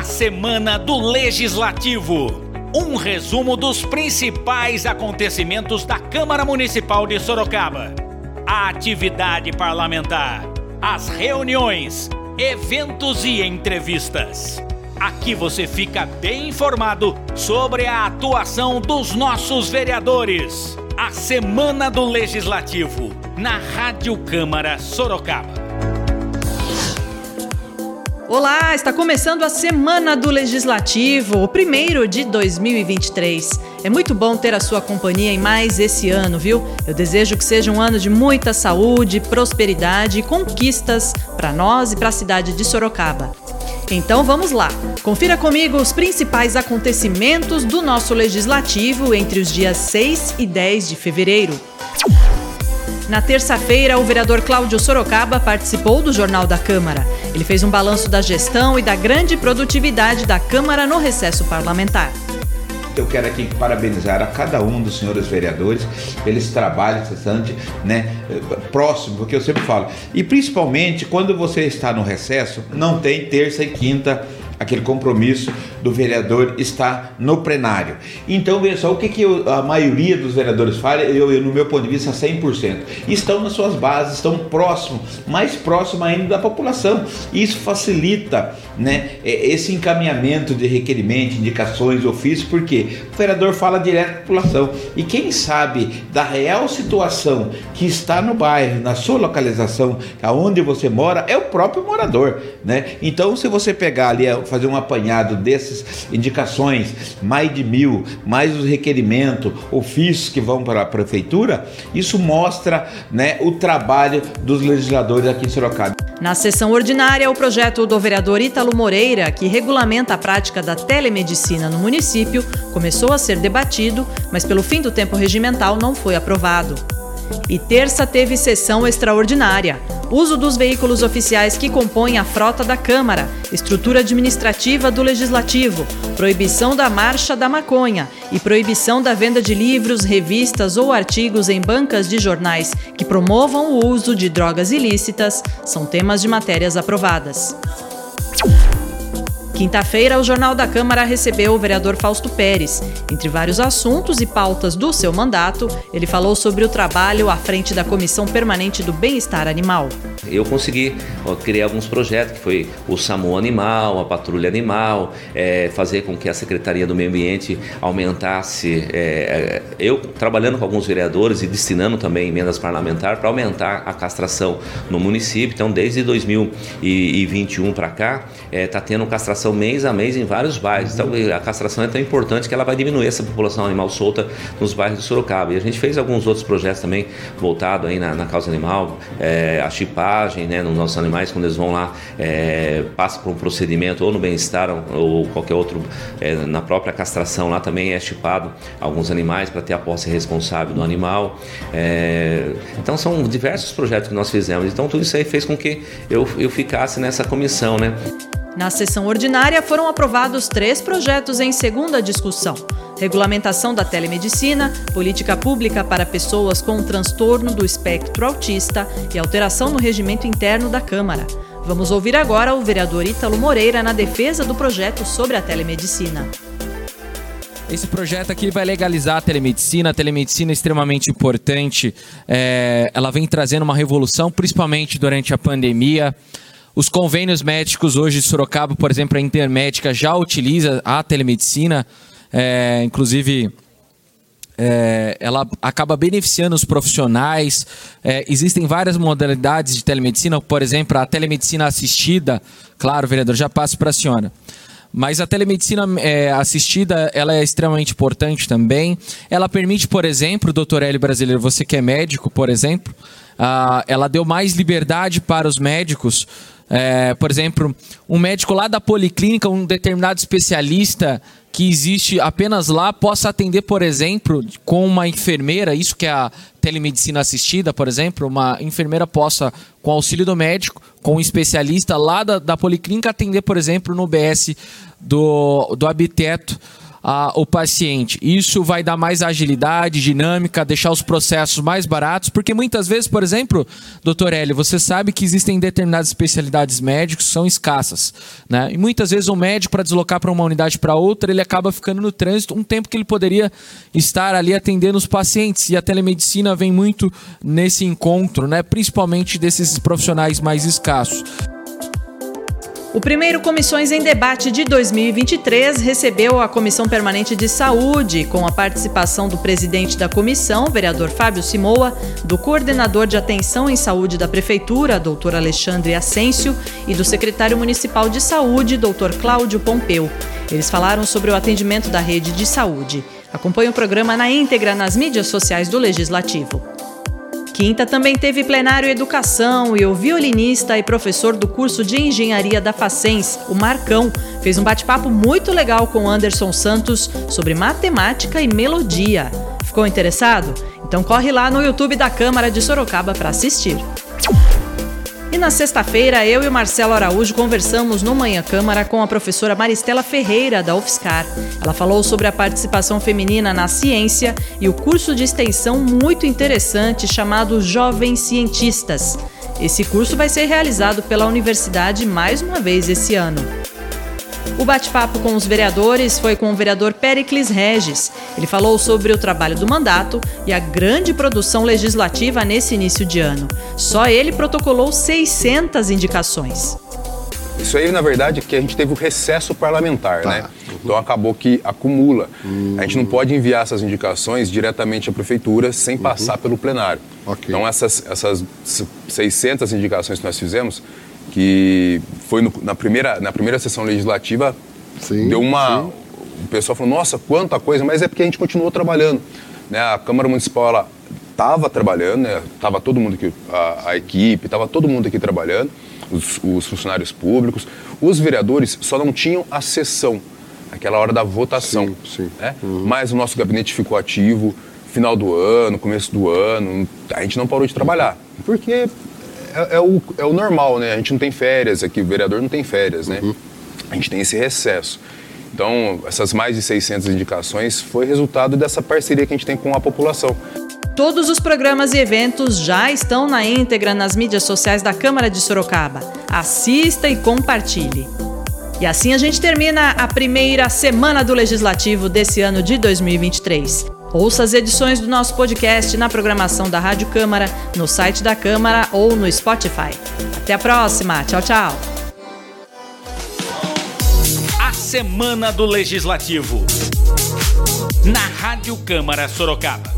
A semana do Legislativo. Um resumo dos principais acontecimentos da Câmara Municipal de Sorocaba. A atividade parlamentar, as reuniões, eventos e entrevistas. Aqui você fica bem informado sobre a atuação dos nossos vereadores. A Semana do Legislativo, na Rádio Câmara Sorocaba. Olá, está começando a Semana do Legislativo, o primeiro de 2023. É muito bom ter a sua companhia em mais esse ano, viu? Eu desejo que seja um ano de muita saúde, prosperidade e conquistas para nós e para a cidade de Sorocaba. Então vamos lá. Confira comigo os principais acontecimentos do nosso legislativo entre os dias 6 e 10 de fevereiro. Na terça-feira, o vereador Cláudio Sorocaba participou do Jornal da Câmara. Ele fez um balanço da gestão e da grande produtividade da Câmara no recesso parlamentar. Eu quero aqui parabenizar a cada um dos senhores vereadores pelo trabalho cessante, né, próximo, porque eu sempre falo. E principalmente quando você está no recesso, não tem terça e quinta aquele compromisso do vereador está no plenário. Então, veja só, o que, que eu, a maioria dos vereadores fala, eu, eu, no meu ponto de vista, 100%. Estão nas suas bases, estão próximos, mais próximo ainda da população. Isso facilita né, é, esse encaminhamento de requerimento, indicações, ofícios, porque o vereador fala direto com a população. E quem sabe da real situação que está no bairro, na sua localização, aonde você mora, é o próprio morador. Né? Então, se você pegar ali, fazer um apanhado dessas indicações, mais de mil, mais os requerimentos, ofícios que vão para a prefeitura, isso mostra né, o trabalho dos legisladores aqui em Sorocaba. Na sessão ordinária, o projeto do vereador Ítalo Moreira, que regulamenta a prática da telemedicina no município, começou a ser debatido, mas pelo fim do tempo regimental não foi aprovado. E terça teve sessão extraordinária. Uso dos veículos oficiais que compõem a frota da Câmara, estrutura administrativa do Legislativo, proibição da marcha da maconha e proibição da venda de livros, revistas ou artigos em bancas de jornais que promovam o uso de drogas ilícitas são temas de matérias aprovadas. Quinta-feira, o Jornal da Câmara recebeu o vereador Fausto Pérez. Entre vários assuntos e pautas do seu mandato, ele falou sobre o trabalho à frente da Comissão Permanente do Bem-Estar Animal. Eu consegui ó, criar alguns projetos, que foi o SAMU Animal, a Patrulha Animal, é, fazer com que a Secretaria do Meio Ambiente aumentasse. É, eu trabalhando com alguns vereadores e destinando também emendas parlamentares para aumentar a castração no município. Então, desde 2021 para cá, está é, tá tendo castração mês a mês em vários bairros. Então a castração é tão importante que ela vai diminuir essa população animal solta nos bairros de Sorocaba. E a gente fez alguns outros projetos também voltados aí na, na causa animal, é, a né, nos nossos animais, quando eles vão lá, é, passam por um procedimento ou no bem-estar ou, qualquer outro, é, na própria castração lá também é chipado alguns animais para ter a posse responsável do animal. É, então são diversos projetos que nós fizemos. Então tudo isso aí fez com que eu, eu ficasse nessa comissão, né? Na sessão ordinária foram aprovados três projetos em segunda discussão: regulamentação da telemedicina, política pública para pessoas com transtorno do espectro autista e alteração no regimento interno da Câmara. Vamos ouvir agora o vereador Ítalo Moreira na defesa do projeto sobre a telemedicina. Esse projeto aqui vai legalizar a telemedicina. A telemedicina é extremamente importante. É, ela vem trazendo uma revolução, principalmente durante a pandemia. Os convênios médicos hoje de Sorocaba, por exemplo, a Intermédica já utiliza a telemedicina, é, inclusive é, ela acaba beneficiando os profissionais. É, existem várias modalidades de telemedicina, por exemplo, a telemedicina assistida. Claro, vereador, já passo para a senhora. Mas a telemedicina é, assistida, ela é extremamente importante também. Ela permite, por exemplo, doutor Hélio Brasileiro, você que é médico, por exemplo, uh, ela deu mais liberdade para os médicos. É, por exemplo, um médico lá da policlínica, um determinado especialista que existe apenas lá, possa atender, por exemplo, com uma enfermeira, isso que é a telemedicina assistida, por exemplo, uma enfermeira possa, com auxílio do médico, com um especialista lá da, da policlínica, atender, por exemplo, no BS do, do Habiteto a, o paciente. Isso vai dar mais agilidade, dinâmica, deixar os processos mais baratos, porque muitas vezes, por exemplo, doutor Hélio, você sabe que existem determinadas especialidades médicas que são escassas. Né? E muitas vezes o médico, para deslocar para uma unidade para outra, ele acaba ficando no trânsito um tempo que ele poderia estar ali atendendo os pacientes. E a telemedicina vem muito nesse encontro, né? principalmente desses profissionais mais escassos. O primeiro Comissões em Debate de 2023 recebeu a Comissão Permanente de Saúde, com a participação do presidente da comissão, vereador Fábio Simoa, do coordenador de atenção em saúde da Prefeitura, doutor Alexandre Ascencio, e do secretário municipal de saúde, doutor Cláudio Pompeu. Eles falaram sobre o atendimento da rede de saúde. Acompanhe o programa na íntegra nas mídias sociais do Legislativo. Quinta também teve plenário Educação e o violinista e professor do curso de Engenharia da Facens, o Marcão, fez um bate-papo muito legal com Anderson Santos sobre matemática e melodia. Ficou interessado? Então corre lá no YouTube da Câmara de Sorocaba para assistir. Na sexta-feira, eu e o Marcelo Araújo conversamos no Manhã Câmara com a professora Maristela Ferreira, da UFSCar. Ela falou sobre a participação feminina na ciência e o curso de extensão muito interessante chamado Jovens Cientistas. Esse curso vai ser realizado pela universidade mais uma vez esse ano. O bate-papo com os vereadores foi com o vereador Pericles Regis. Ele falou sobre o trabalho do mandato e a grande produção legislativa nesse início de ano. Só ele protocolou 600 indicações. Isso aí, na verdade, é que a gente teve o recesso parlamentar, tá. né? Então acabou que acumula. Uhum. A gente não pode enviar essas indicações diretamente à prefeitura sem passar pelo plenário. Okay. Então essas, essas 600 indicações que nós fizemos, que foi no, na, primeira, na primeira sessão legislativa, sim, deu uma. Sim. O pessoal falou, nossa, quanta coisa, mas é porque a gente continuou trabalhando. Né? A Câmara Municipal estava trabalhando, estava né? todo mundo aqui, a, a equipe, estava todo mundo aqui trabalhando, os, os, funcionários públicos. Os vereadores só não tinham a sessão, aquela hora da votação. Sim, sim. Né? Uhum. Mas o nosso gabinete ficou ativo, final do ano, começo do ano, a gente não parou de trabalhar. Porque é, é, o, é o normal, né? A gente não tem férias aqui, o vereador não tem férias, né? Uhum. A gente tem esse recesso. Então, essas mais de 600 indicações foi resultado dessa parceria que a gente tem com a população. Todos os programas e eventos já estão na íntegra nas mídias sociais da Câmara de Sorocaba. Assista e compartilhe. E assim a gente termina a primeira semana do Legislativo desse ano de 2023. Ouça as edições do nosso podcast na programação da Rádio Câmara, no site da Câmara ou no Spotify. Até a próxima. Tchau, tchau. A Semana do Legislativo. Na Rádio Câmara Sorocaba.